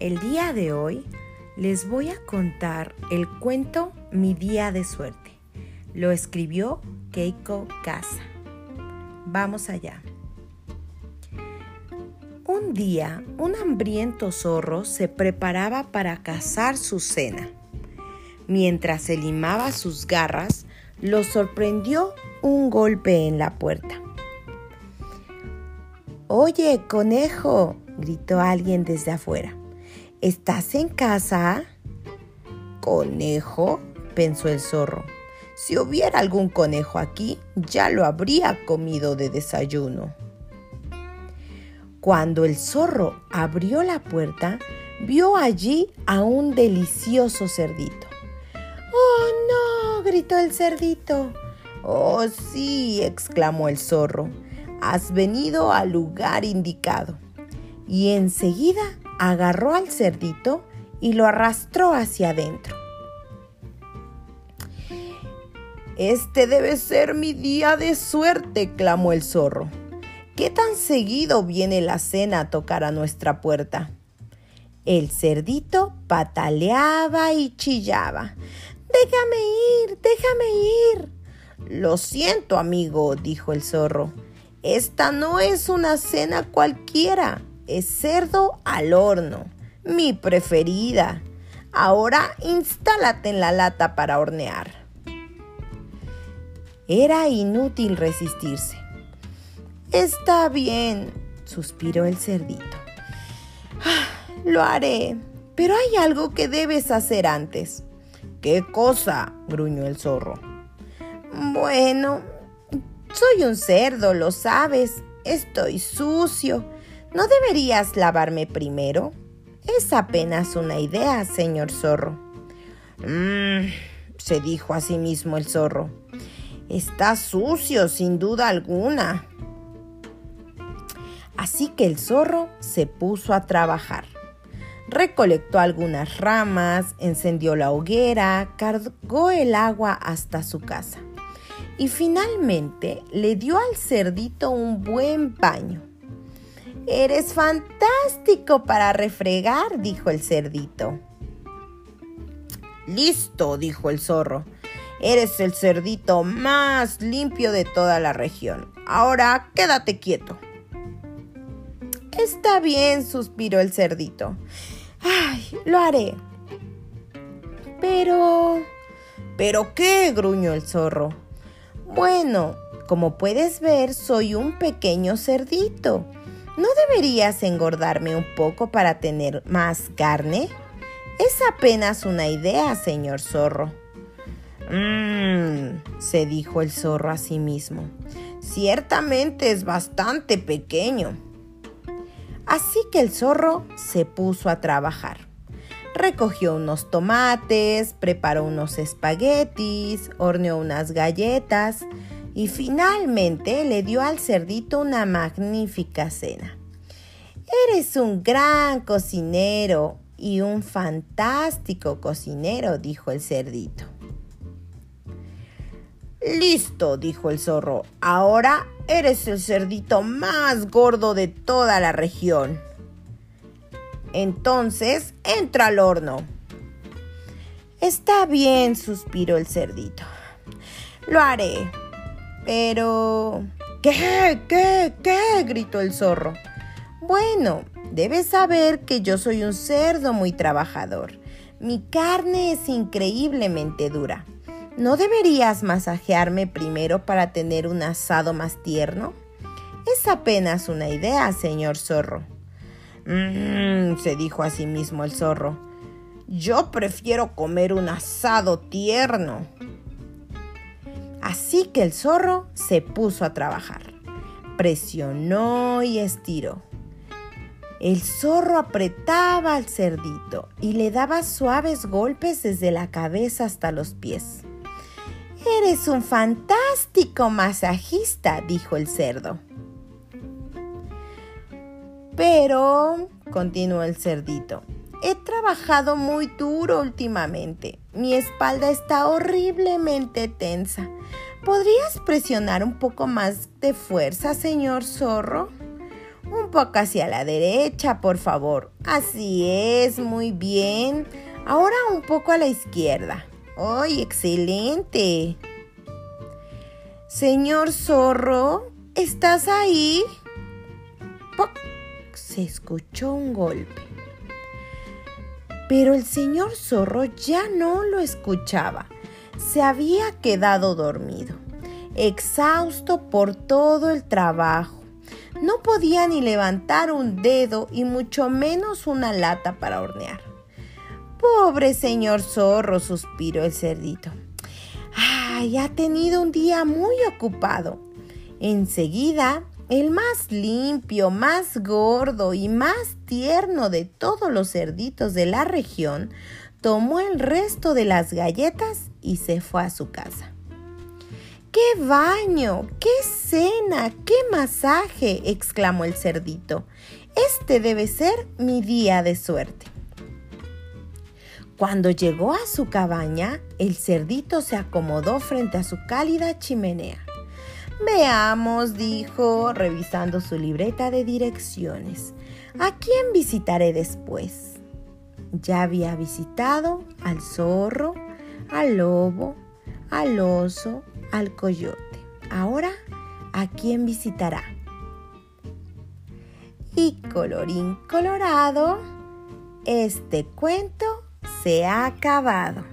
El día de hoy les voy a contar el cuento Mi día de suerte. Lo escribió Keiko Casa. Vamos allá. Un día, un hambriento zorro se preparaba para cazar su cena. Mientras se limaba sus garras, lo sorprendió un golpe en la puerta. Oye, conejo, gritó alguien desde afuera. ¿Estás en casa? ¿Conejo? pensó el zorro. Si hubiera algún conejo aquí, ya lo habría comido de desayuno. Cuando el zorro abrió la puerta, vio allí a un delicioso cerdito. ¡Oh, no! gritó el cerdito. Oh, sí, exclamó el zorro. Has venido al lugar indicado. Y enseguida agarró al cerdito y lo arrastró hacia adentro. Este debe ser mi día de suerte, clamó el zorro. ¿Qué tan seguido viene la cena a tocar a nuestra puerta? El cerdito pataleaba y chillaba. Déjame ir, déjame ir. Lo siento, amigo, dijo el zorro. Esta no es una cena cualquiera es cerdo al horno, mi preferida. Ahora instálate en la lata para hornear. Era inútil resistirse. Está bien, suspiró el cerdito. Ah, lo haré, pero hay algo que debes hacer antes. ¿Qué cosa? gruñó el zorro. Bueno, soy un cerdo, lo sabes. Estoy sucio ¿No deberías lavarme primero? Es apenas una idea, señor zorro. Mmm, se dijo a sí mismo el zorro. Está sucio, sin duda alguna. Así que el zorro se puso a trabajar. Recolectó algunas ramas, encendió la hoguera, cargó el agua hasta su casa y finalmente le dio al cerdito un buen baño. Eres fantástico para refregar, dijo el cerdito. Listo, dijo el zorro. Eres el cerdito más limpio de toda la región. Ahora quédate quieto. Está bien, suspiró el cerdito. Ay, lo haré. Pero... ¿Pero qué? gruñó el zorro. Bueno, como puedes ver, soy un pequeño cerdito ¿No deberías engordarme un poco para tener más carne? Es apenas una idea, señor zorro. Mmm, se dijo el zorro a sí mismo. Ciertamente es bastante pequeño. Así que el zorro se puso a trabajar. Recogió unos tomates, preparó unos espaguetis, horneó unas galletas, y finalmente le dio al cerdito una magnífica cena. Eres un gran cocinero y un fantástico cocinero, dijo el cerdito. Listo, dijo el zorro. Ahora eres el cerdito más gordo de toda la región. Entonces, entra al horno. Está bien, suspiró el cerdito. Lo haré. Pero... ¿Qué? ¿Qué? ¿Qué? gritó el zorro. Bueno, debes saber que yo soy un cerdo muy trabajador. Mi carne es increíblemente dura. ¿No deberías masajearme primero para tener un asado más tierno? Es apenas una idea, señor zorro. Mmm, se dijo a sí mismo el zorro. Yo prefiero comer un asado tierno. Así que el zorro se puso a trabajar. Presionó y estiró. El zorro apretaba al cerdito y le daba suaves golpes desde la cabeza hasta los pies. Eres un fantástico masajista, dijo el cerdo. Pero, continuó el cerdito, he trabajado muy duro últimamente. Mi espalda está horriblemente tensa. ¿Podrías presionar un poco más de fuerza, señor zorro? Un poco hacia la derecha, por favor. Así es, muy bien. Ahora un poco a la izquierda. ¡Ay, excelente! Señor zorro, ¿estás ahí? Se escuchó un golpe. Pero el señor zorro ya no lo escuchaba. Se había quedado dormido, exhausto por todo el trabajo. No podía ni levantar un dedo y mucho menos una lata para hornear. Pobre señor zorro, suspiró el cerdito. ¡Ay, ha tenido un día muy ocupado! Enseguida, el más limpio, más gordo y más tierno de todos los cerditos de la región, tomó el resto de las galletas y se fue a su casa. ¡Qué baño! ¡Qué cena! ¡Qué masaje! exclamó el cerdito. Este debe ser mi día de suerte. Cuando llegó a su cabaña, el cerdito se acomodó frente a su cálida chimenea. Veamos, dijo, revisando su libreta de direcciones. ¿A quién visitaré después? Ya había visitado al zorro, al lobo, al oso, al coyote. Ahora, ¿a quién visitará? Y colorín colorado, este cuento se ha acabado.